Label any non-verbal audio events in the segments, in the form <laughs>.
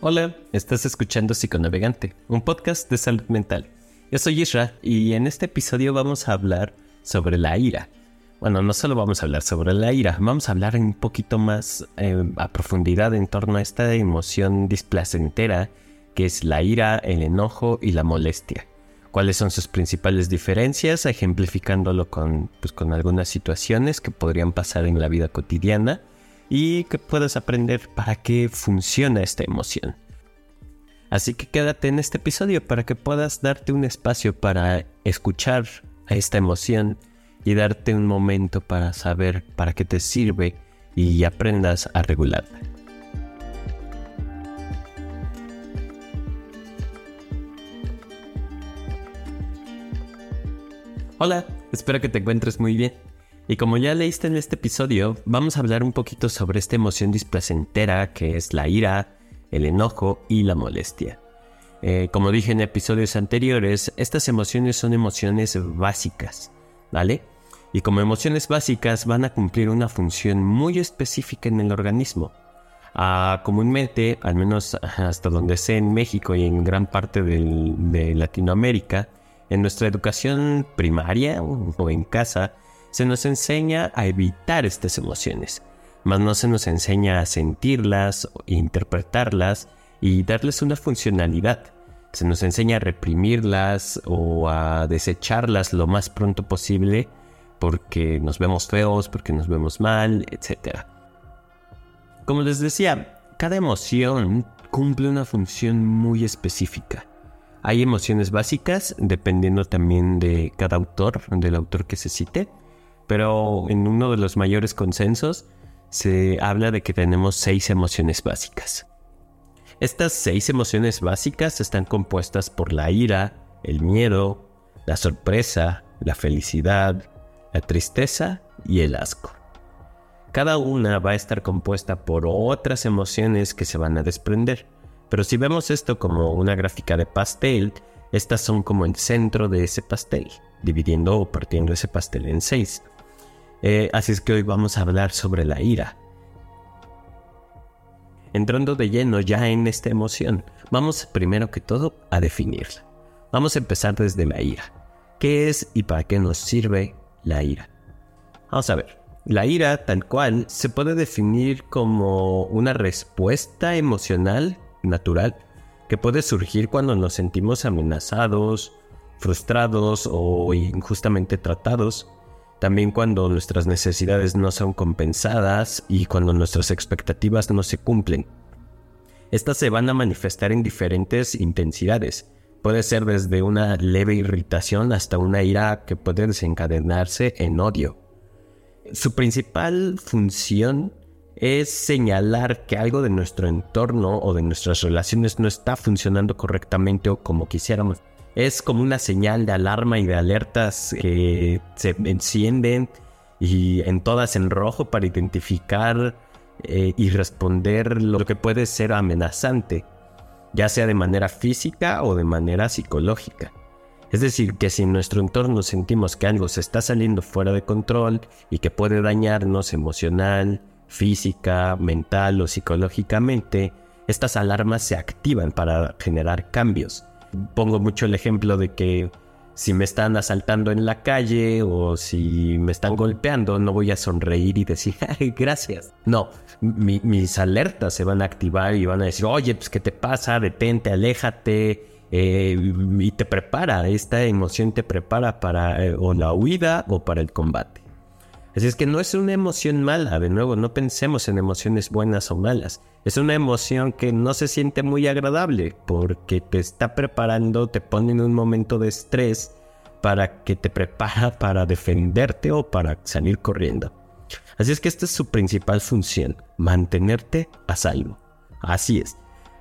Hola, estás escuchando Psiconavegante, un podcast de salud mental. Yo soy Isra y en este episodio vamos a hablar sobre la ira. Bueno, no solo vamos a hablar sobre la ira, vamos a hablar un poquito más eh, a profundidad en torno a esta emoción displacentera que es la ira, el enojo y la molestia. ¿Cuáles son sus principales diferencias? Ejemplificándolo con, pues, con algunas situaciones que podrían pasar en la vida cotidiana y que puedas aprender para qué funciona esta emoción. Así que quédate en este episodio para que puedas darte un espacio para escuchar a esta emoción y darte un momento para saber para qué te sirve y aprendas a regularla. Hola, espero que te encuentres muy bien. Y como ya leíste en este episodio, vamos a hablar un poquito sobre esta emoción displacentera que es la ira, el enojo y la molestia. Eh, como dije en episodios anteriores, estas emociones son emociones básicas, ¿vale? Y como emociones básicas van a cumplir una función muy específica en el organismo. Ah, comúnmente, al menos hasta donde sé en México y en gran parte de Latinoamérica, en nuestra educación primaria o en casa, se nos enseña a evitar estas emociones, mas no se nos enseña a sentirlas, interpretarlas y darles una funcionalidad. Se nos enseña a reprimirlas o a desecharlas lo más pronto posible porque nos vemos feos, porque nos vemos mal, etc. Como les decía, cada emoción cumple una función muy específica. Hay emociones básicas, dependiendo también de cada autor, del autor que se cite, pero en uno de los mayores consensos se habla de que tenemos seis emociones básicas. Estas seis emociones básicas están compuestas por la ira, el miedo, la sorpresa, la felicidad, la tristeza y el asco. Cada una va a estar compuesta por otras emociones que se van a desprender, pero si vemos esto como una gráfica de pastel, estas son como el centro de ese pastel, dividiendo o partiendo ese pastel en seis. Eh, así es que hoy vamos a hablar sobre la ira. Entrando de lleno ya en esta emoción, vamos primero que todo a definirla. Vamos a empezar desde la ira. ¿Qué es y para qué nos sirve la ira? Vamos a ver. La ira, tal cual, se puede definir como una respuesta emocional natural que puede surgir cuando nos sentimos amenazados, frustrados o injustamente tratados también cuando nuestras necesidades no son compensadas y cuando nuestras expectativas no se cumplen. Estas se van a manifestar en diferentes intensidades. Puede ser desde una leve irritación hasta una ira que puede desencadenarse en odio. Su principal función es señalar que algo de nuestro entorno o de nuestras relaciones no está funcionando correctamente o como quisiéramos es como una señal de alarma y de alertas que se encienden y en todas en rojo para identificar eh, y responder lo que puede ser amenazante, ya sea de manera física o de manera psicológica. Es decir, que si en nuestro entorno sentimos que algo se está saliendo fuera de control y que puede dañarnos emocional, física, mental o psicológicamente, estas alarmas se activan para generar cambios pongo mucho el ejemplo de que si me están asaltando en la calle o si me están golpeando, no voy a sonreír y decir, <laughs> gracias. No, mis alertas se van a activar y van a decir, oye, pues, ¿qué te pasa? Detente, aléjate. Eh, y te prepara, esta emoción te prepara para eh, o la huida o para el combate. Así es que no es una emoción mala, de nuevo, no pensemos en emociones buenas o malas. Es una emoción que no se siente muy agradable porque te está preparando, te pone en un momento de estrés para que te prepara <laughs> para defenderte o para salir corriendo. Así es que esta es su principal función, mantenerte a salvo. Así es.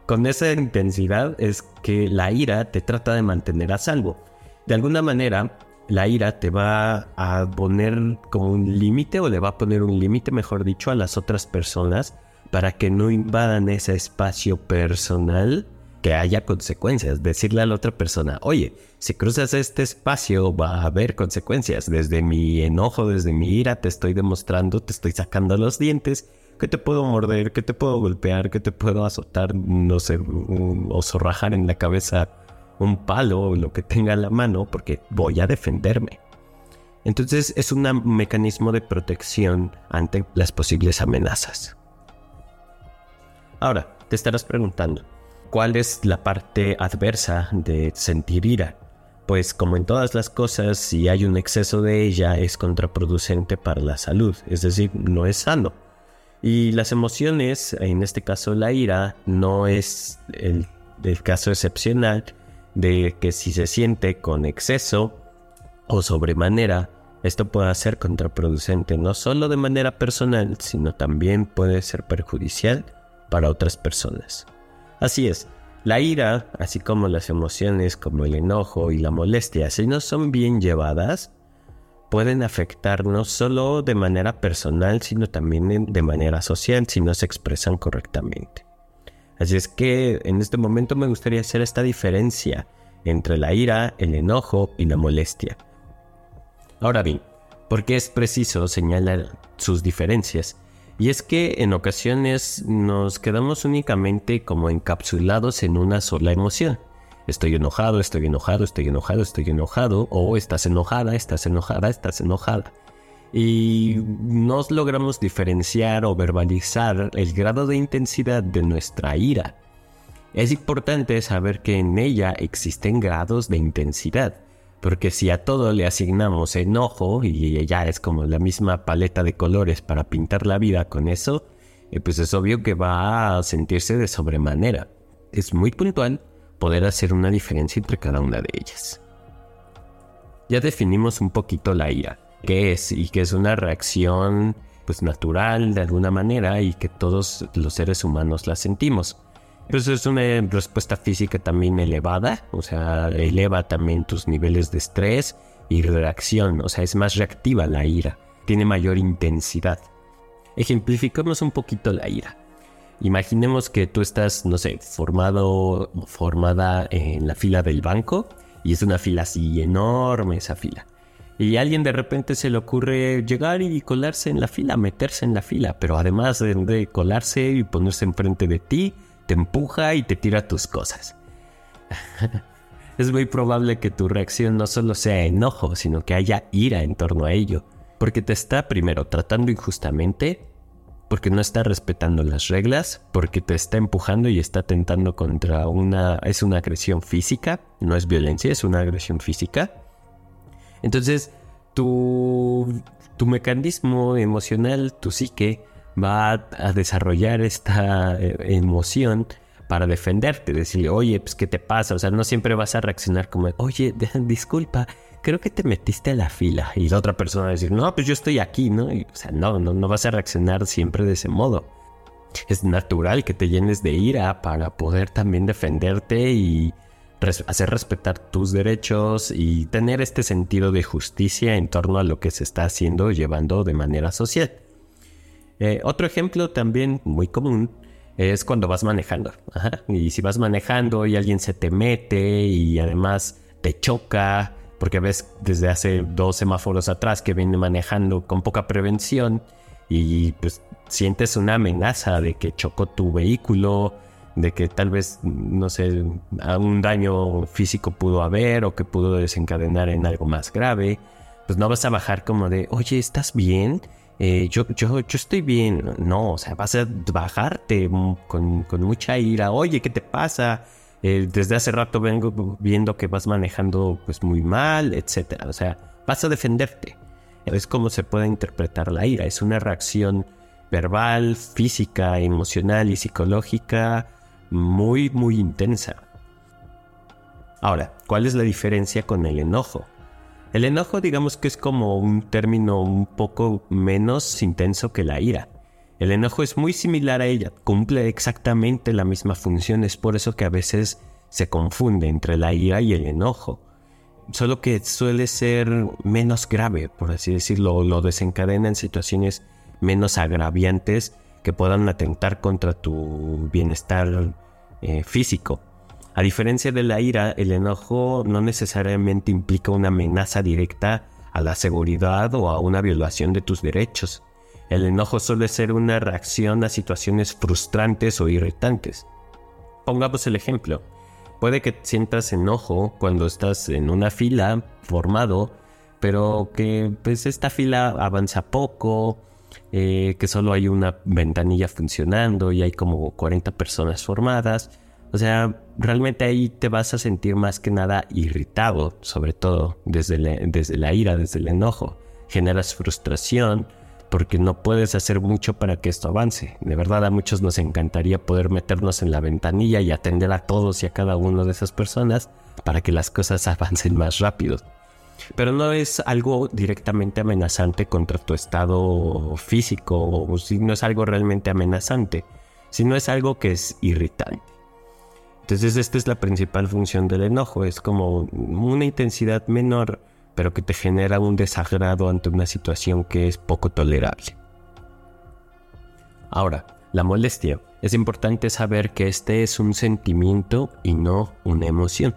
Con esa intensidad es que la ira te trata de mantener a salvo. De alguna manera, la ira te va a poner como un límite o le va a poner un límite, mejor dicho, a las otras personas para que no invadan ese espacio personal que haya consecuencias. Decirle a la otra persona, oye, si cruzas este espacio va a haber consecuencias. Desde mi enojo, desde mi ira, te estoy demostrando, te estoy sacando los dientes que te puedo morder, que te puedo golpear, que te puedo azotar, no sé, o zorrajar en la cabeza un palo o lo que tenga en la mano porque voy a defenderme. Entonces es un mecanismo de protección ante las posibles amenazas. Ahora, te estarás preguntando, ¿cuál es la parte adversa de sentir ira? Pues como en todas las cosas, si hay un exceso de ella es contraproducente para la salud, es decir, no es sano. Y las emociones, en este caso la ira, no es el, el caso excepcional de que si se siente con exceso o sobremanera, esto puede ser contraproducente no solo de manera personal, sino también puede ser perjudicial para otras personas. Así es, la ira, así como las emociones como el enojo y la molestia, si no son bien llevadas, pueden afectar no solo de manera personal, sino también de manera social si no se expresan correctamente. Así es que en este momento me gustaría hacer esta diferencia entre la ira, el enojo y la molestia. Ahora bien, ¿por qué es preciso señalar sus diferencias? Y es que en ocasiones nos quedamos únicamente como encapsulados en una sola emoción. Estoy enojado, estoy enojado, estoy enojado, estoy enojado, o estás enojada, estás enojada, estás enojada y no logramos diferenciar o verbalizar el grado de intensidad de nuestra ira. Es importante saber que en ella existen grados de intensidad, porque si a todo le asignamos enojo y ya es como la misma paleta de colores para pintar la vida con eso, eh, pues es obvio que va a sentirse de sobremanera. Es muy puntual poder hacer una diferencia entre cada una de ellas. Ya definimos un poquito la ira qué es y que es una reacción pues natural de alguna manera y que todos los seres humanos la sentimos. Pues es una respuesta física también elevada, o sea, eleva también tus niveles de estrés y reacción, o sea, es más reactiva la ira, tiene mayor intensidad. Ejemplificamos un poquito la ira. Imaginemos que tú estás, no sé, formado, formada en la fila del banco y es una fila así enorme esa fila. Y a alguien de repente se le ocurre llegar y colarse en la fila, meterse en la fila, pero además de, colarse y ponerse enfrente de ti, te empuja y te tira tus cosas. <laughs> es muy probable que tu reacción no solo sea enojo, sino que haya ira en torno a ello, porque te está primero tratando injustamente, porque no está respetando las reglas, porque te está empujando y está tentando contra una... es una agresión física, no es violencia, es una agresión física entonces, tu, tu mecanismo emocional, tu psique, va a desarrollar esta eh, emoción para defenderte, decirle, oye, pues, ¿qué te pasa? O sea, no siempre vas a reaccionar como, oye, <laughs> disculpa, creo que te metiste a la fila. Y la otra persona va a decir, no, pues yo estoy aquí, ¿no? o sea, no, no, no vas a reaccionar siempre de ese modo. Es natural que te llenes de ira para poder también defenderte y hacer respetar tus derechos y tener este sentido de justicia en torno a lo que se está haciendo llevando de manera social. Eh, otro ejemplo también muy común es cuando vas manejando. Y si vas manejando y alguien se te mete y además te choca, porque ves desde hace dos semáforos atrás que viene manejando con poca prevención y pues sientes una amenaza de que chocó tu vehículo de que tal vez, no sé, un daño físico pudo haber o que pudo desencadenar en algo más grave, pues no vas a bajar como de, oye, ¿estás bien? Eh, yo, yo, yo estoy bien. No, o sea, vas a bajarte con, mucha ira. Oye, ¿qué te pasa? Eh, desde hace rato vengo viendo que vas manejando pues muy mal, etcétera. O sea, vas a defenderte. Es como se puede interpretar la ira. Es una reacción verbal, física, emocional y psicológica muy, muy intensa. Ahora, ¿cuál es la diferencia con el enojo? El enojo digamos que es como un término un poco menos intenso que la ira. El enojo es muy similar a ella, cumple exactamente la misma función, es por eso que a veces se confunde entre la ira y el enojo. Solo que suele ser menos grave, por así decirlo, lo desencadena en situaciones menos agraviantes que puedan atentar contra tu bienestar eh, físico. A diferencia de la ira, el enojo no necesariamente implica una amenaza directa a la seguridad o a una violación de tus derechos. El enojo suele ser una reacción a situaciones frustrantes o irritantes. Pongamos el ejemplo. Puede que sientas enojo cuando estás en una fila formado, pero que pues esta fila avanza poco, eh, que solo hay una ventanilla funcionando y hay como 40 personas formadas. O sea, realmente ahí te vas a sentir más que nada irritado, sobre todo desde, desde la ira, desde el enojo. Generas frustración porque no puedes hacer mucho para que esto avance. De verdad a muchos nos encantaría poder meternos en la ventanilla y atender a todos y a cada uno de esas personas para que las cosas <laughs> avancen más rápido. Pero no es algo directamente amenazante contra tu estado físico, o si no es algo realmente amenazante, sino es algo que es irritante. Entonces esta es la principal función del enojo, es como una intensidad menor, pero que te genera un desagrado ante una situación que es poco tolerable. Ahora, la molestia. Es importante saber que este es un sentimiento y no una emoción.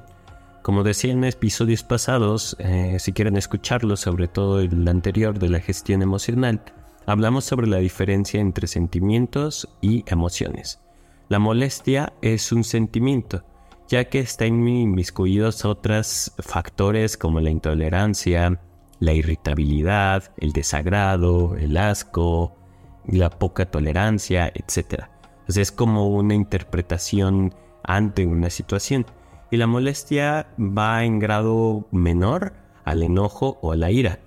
Como decía en episodios pasados, eh, si quieren escucharlo, sobre todo el anterior de la gestión emocional, hablamos sobre la diferencia entre sentimientos y emociones. La molestia es un sentimiento, ya que está inmiscuidos otros factores como la intolerancia, la irritabilidad, el desagrado, el asco, la poca tolerancia, etc. es como una interpretación ante una situación y la molestia va en grado menor al enojo o a la ira,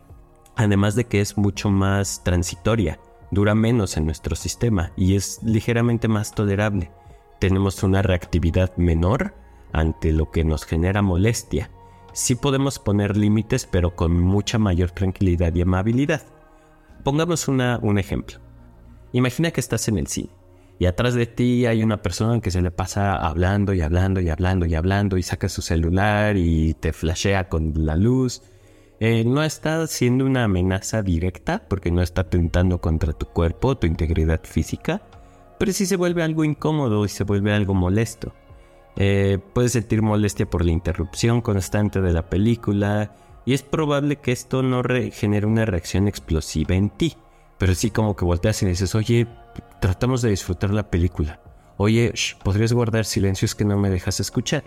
además de que es mucho más transitoria, dura menos en nuestro sistema y es ligeramente más tolerable. Tenemos una reactividad menor ante lo que nos genera molestia. Sí podemos poner límites, pero con mucha mayor tranquilidad y amabilidad. Pongamos un ejemplo. Imagina que estás en el cine y atrás de ti hay una persona que se le pasa hablando y hablando y hablando y hablando y saca su celular y te flashea con la luz. Eh, no está siendo una amenaza directa porque no está tentando contra tu cuerpo, tu integridad física, pero sí se vuelve algo incómodo y se vuelve algo molesto. Eh, puedes sentir molestia por la interrupción constante de la película y es probable que esto no genere una reacción explosiva en ti, pero sí como que volteas y dices, oye, tratamos de disfrutar la película. Oye, podrías guardar silencios que no me dejas escuchar.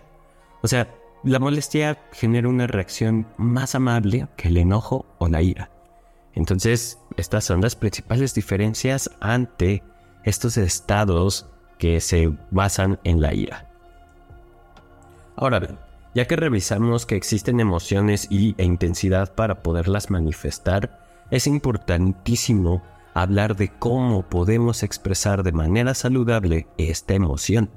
O sea, la molestia genera una reacción más amable que el enojo o la ira. Entonces, estas son las principales diferencias ante estos estados que se basan en la ira. Ahora bien, ya que revisamos que existen emociones y, e intensidad para poderlas manifestar, es importantísimo hablar de cómo podemos expresar de manera saludable esta emoción.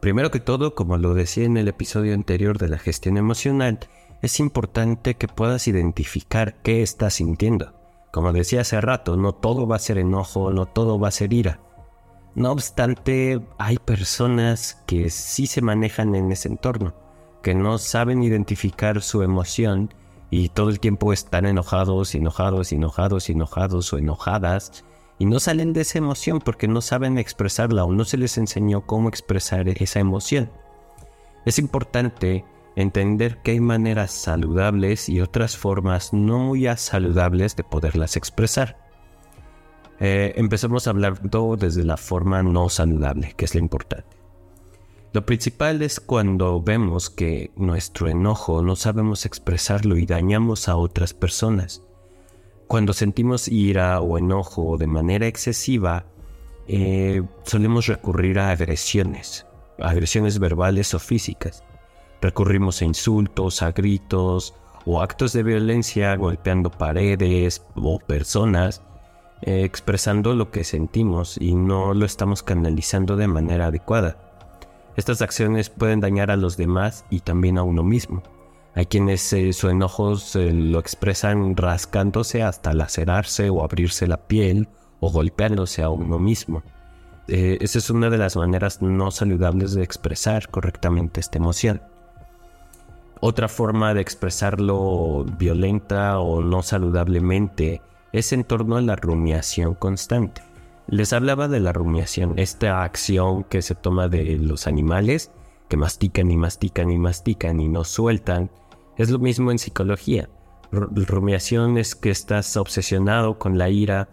Primero que todo, como lo decía en el episodio anterior de la gestión emocional, es importante que puedas identificar qué estás sintiendo. Como decía hace rato, no todo va a ser enojo, no todo va a ser ira. No obstante, hay personas que sí se manejan en ese entorno, que no saben identificar su emoción y todo el tiempo están enojados, enojados, enojados, enojados o enojadas y no salen de esa emoción porque no saben expresarla o no se les enseñó cómo expresar esa emoción. Es importante entender que hay maneras saludables y otras formas no muy saludables de poderlas expresar. Eh, hablar todo desde la forma no saludable, que es lo importante. Lo principal es cuando vemos que nuestro enojo no sabemos expresarlo y dañamos a otras personas. Cuando sentimos ira o enojo de manera excesiva, eh, solemos recurrir a agresiones, agresiones verbales o físicas. Recurrimos a insultos, a gritos o actos de violencia golpeando paredes o personas, eh, expresando lo que sentimos y no lo estamos canalizando de manera adecuada. Estas acciones pueden dañar a los demás y también a uno mismo. Hay quienes eh, su enojo lo expresan rascándose hasta lacerarse o abrirse la piel o golpeándose a uno mismo. Eh, esa es una de las maneras no saludables de expresar correctamente esta emoción. Otra forma de expresarlo violenta o no saludablemente es en torno a la rumiación constante. Les hablaba de la rumiación, esta acción que se toma de los animales, que mastican y mastican y mastican y no sueltan. Es lo mismo en psicología. rumiación es que estás obsesionado con la ira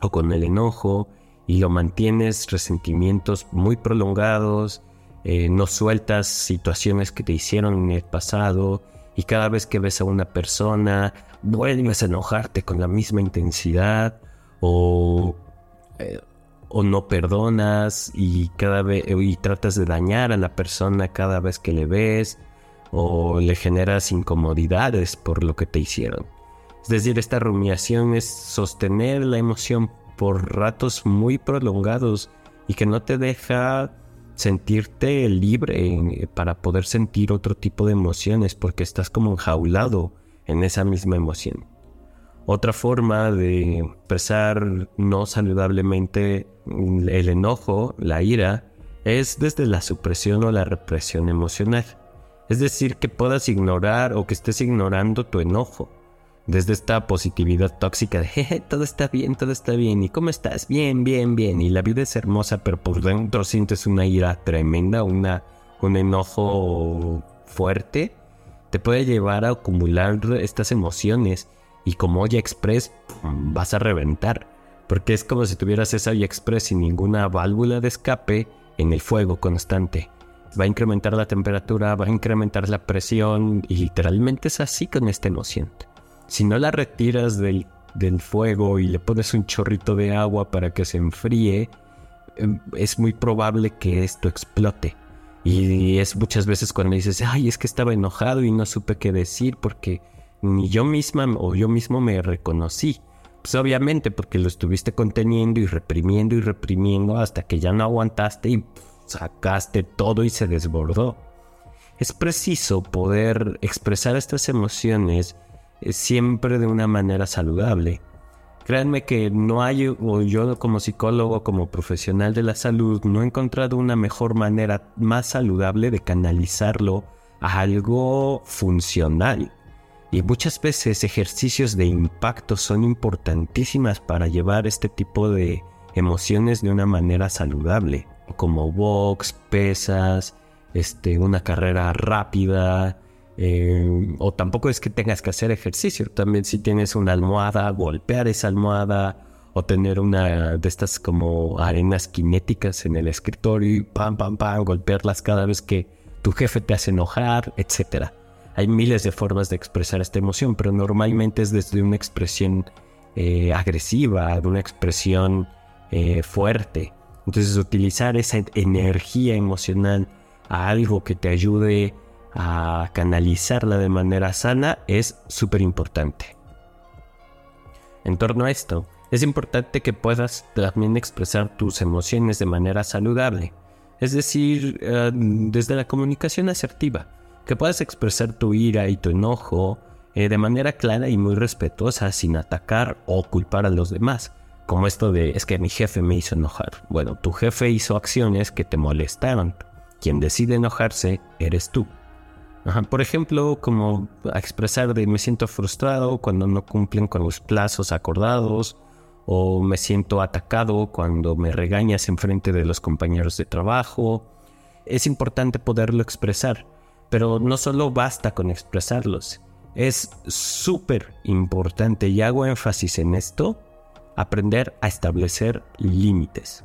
o con el enojo y lo mantienes resentimientos muy prolongados, eh, no sueltas situaciones que te hicieron en el pasado y cada vez que ves a una persona vuelves a enojarte con la misma intensidad o, eh, o no perdonas y cada vez y tratas de dañar a la persona cada vez que le ves o le generas incomodidades por lo que te hicieron. Es decir, esta rumiación es sostener la emoción por ratos muy prolongados y que no te deja sentirte libre para poder sentir otro tipo de emociones porque estás como enjaulado en esa misma emoción. Otra forma de expresar no saludablemente el enojo, la ira, es desde la supresión o la represión emocional. Es decir, que puedas ignorar o que estés ignorando tu enojo desde esta positividad tóxica de Jeje, todo está bien, todo está bien, ¿y cómo estás? Bien, bien, bien, y la vida es hermosa, pero por dentro sientes una ira tremenda, una, un enojo fuerte, te puede llevar a acumular estas emociones y como Olla Express vas a reventar, porque es como si tuvieras esa Olla Express sin ninguna válvula de escape en el fuego constante. Va a incrementar la temperatura, va a incrementar la presión y literalmente es así con esta emoción. Si no la retiras del, fuego y le pones un chorrito de agua para que se enfríe, em, es muy probable que esto explote. Y es muchas veces cuando dices, ay, es que estaba enojado y no supe qué decir porque ni yo misma o yo mismo me reconocí. Pues obviamente porque lo estuviste conteniendo y reprimiendo y reprimiendo hasta que ya no aguantaste y sacaste todo y se desbordó. Es preciso poder expresar estas emociones siempre de una manera saludable. Créanme que no hay, o yo como psicólogo, como profesional de la salud, no he encontrado una mejor manera más saludable de canalizarlo a algo funcional. Y muchas veces ejercicios de impacto son importantísimas para llevar este tipo de emociones de una manera saludable, como box, pesas, este, una carrera rápida, eh, o tampoco es que tengas que hacer ejercicio. También si tienes una almohada, golpear esa almohada o tener una de estas como arenas cinéticas en el escritorio y pam, pam, pam, golpearlas cada vez que tu jefe te hace enojar, etc. Hay miles de formas de expresar esta emoción, pero normalmente es desde una expresión eh, agresiva, de una expresión eh, fuerte. Entonces utilizar esa energía emocional a algo que te ayude a canalizarla de manera sana es súper importante. En torno a esto, es importante que puedas también expresar tus emociones de manera saludable, es decir, eh, desde la comunicación asertiva, que puedas expresar tu ira y tu enojo eh, de manera clara y muy respetuosa sin atacar o culpar a los demás, como esto de es que mi jefe me hizo enojar. Bueno, tu jefe hizo acciones que te molestaron. Quien decide enojarse eres tú. Por ejemplo, como expresar de me siento frustrado cuando no cumplen con los plazos acordados o me siento atacado cuando me regañas en frente de los compañeros de trabajo. Es importante poderlo expresar, pero no solo basta con expresarlos. Es súper importante, y hago énfasis en esto, aprender a establecer límites.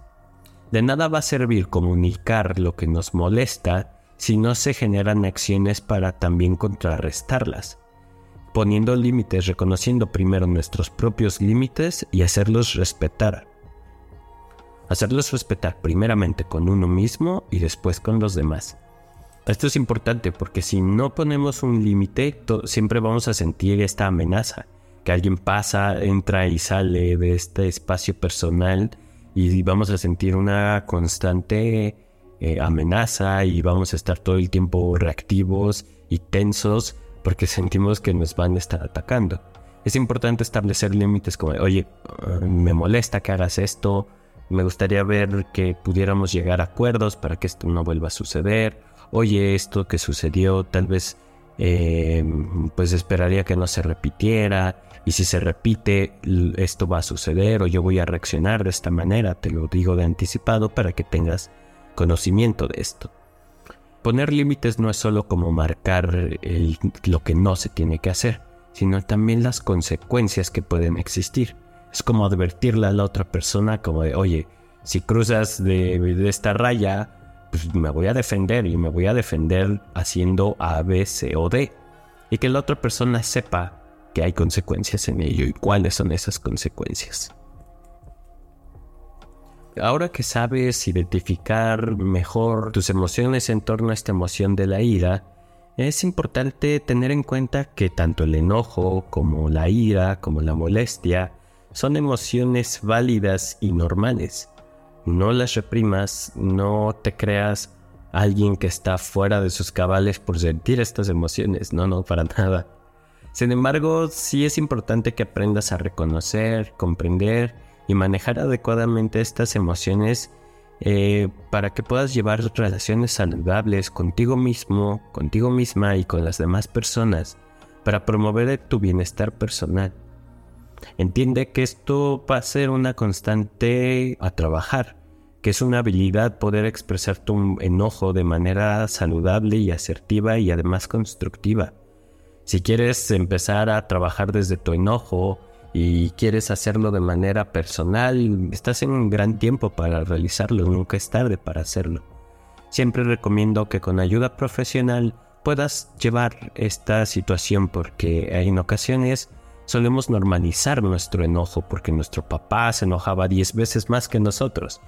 De nada va a servir comunicar lo que nos molesta si no se generan acciones para también contrarrestarlas, poniendo límites, reconociendo primero nuestros propios límites y hacerlos respetar. Hacerlos respetar primeramente con uno mismo y después con los demás. Esto es importante porque si no ponemos un límite, siempre vamos a sentir esta amenaza, que alguien pasa, entra y sale de este espacio personal y vamos a sentir una constante eh, amenaza y vamos a estar todo el tiempo reactivos y tensos porque <laughs> sentimos que nos van a estar atacando. Es importante establecer límites como, oye, eh, me molesta que hagas esto, me gustaría ver que pudiéramos llegar a acuerdos para que esto no vuelva a suceder, oye, esto que sucedió tal vez eh, pues esperaría que no se repitiera y si se repite esto va a suceder o yo voy a reaccionar de esta manera, te lo digo de anticipado para que tengas conocimiento de esto. Poner límites no es solo como marcar lo que no se tiene que hacer, sino también las consecuencias que pueden existir. Es como advertirle a la otra persona como de, oye, si cruzas de, esta raya, pues me voy a defender y me voy a defender haciendo A, B, C o D. Y que la otra persona sepa que hay consecuencias en ello y cuáles son esas consecuencias. Ahora que sabes identificar mejor tus emociones en torno a esta emoción de la ira, es importante tener en cuenta que tanto el enojo como la ira, como la molestia, son emociones válidas y normales. No las reprimas, no te creas alguien que está fuera de sus cabales por sentir estas emociones, no, no, para nada. Sin embargo, sí es importante que aprendas a reconocer, comprender y manejar adecuadamente estas emociones eh, para que puedas llevar relaciones saludables contigo mismo, contigo misma y con las demás personas, para promover tu bienestar personal. Entiende que esto va a ser una constante a trabajar, que es una habilidad poder expresar tu enojo de manera saludable y asertiva y además constructiva. Si quieres empezar a trabajar desde tu enojo, y quieres hacerlo de manera personal, estás en un gran tiempo para realizarlo, nunca es tarde para hacerlo. Siempre recomiendo que con ayuda profesional puedas llevar esta situación porque en ocasiones solemos normalizar nuestro enojo porque nuestro papá se enojaba 10 veces más que nosotros,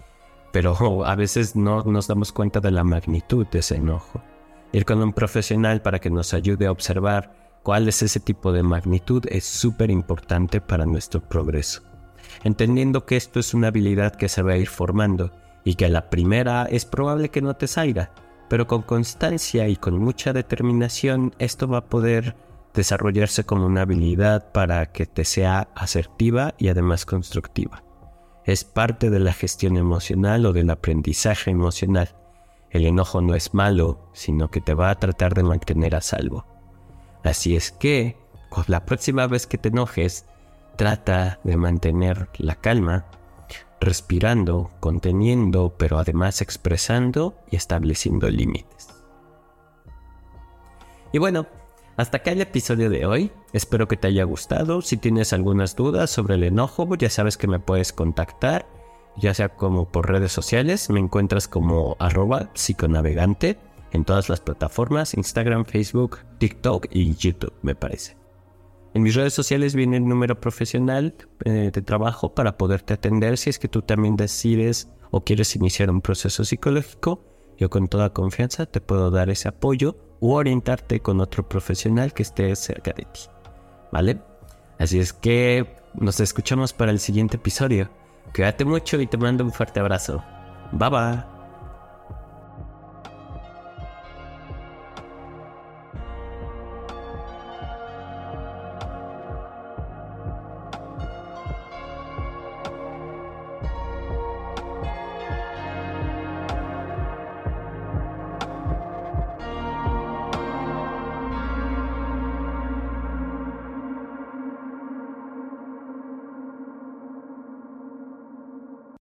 pero a veces no nos damos cuenta de la magnitud de ese enojo. Ir con un profesional para que nos ayude a observar cuál es ese tipo de magnitud es súper importante para nuestro progreso. Entendiendo que esto es una habilidad que se va a ir formando y que a la primera es probable que no te salga, pero con constancia y con mucha determinación esto va a poder desarrollarse como una habilidad para que te sea asertiva y además constructiva. Es parte de la gestión emocional o del aprendizaje emocional. El enojo no es malo, sino que te va a tratar de mantener a salvo. Así es que, la próxima vez que te enojes, trata de mantener la calma, respirando, conteniendo, pero además expresando y estableciendo límites. Y bueno, hasta acá el episodio de hoy. Espero que te haya gustado. Si tienes algunas dudas sobre el enojo, ya sabes que me puedes contactar, ya sea como por redes sociales. Me encuentras como arroba psiconavegante en todas las plataformas, Instagram, Facebook, TikTok y YouTube, me parece. En mis redes sociales viene el número profesional eh, de trabajo para poderte atender si es que tú también decides o quieres iniciar un proceso psicológico. Yo con toda confianza te puedo dar ese apoyo o orientarte con otro profesional que esté cerca de ti. ¿Vale? Así es que nos escuchamos para el siguiente episodio. Cuídate mucho y te mando un fuerte abrazo. Bye.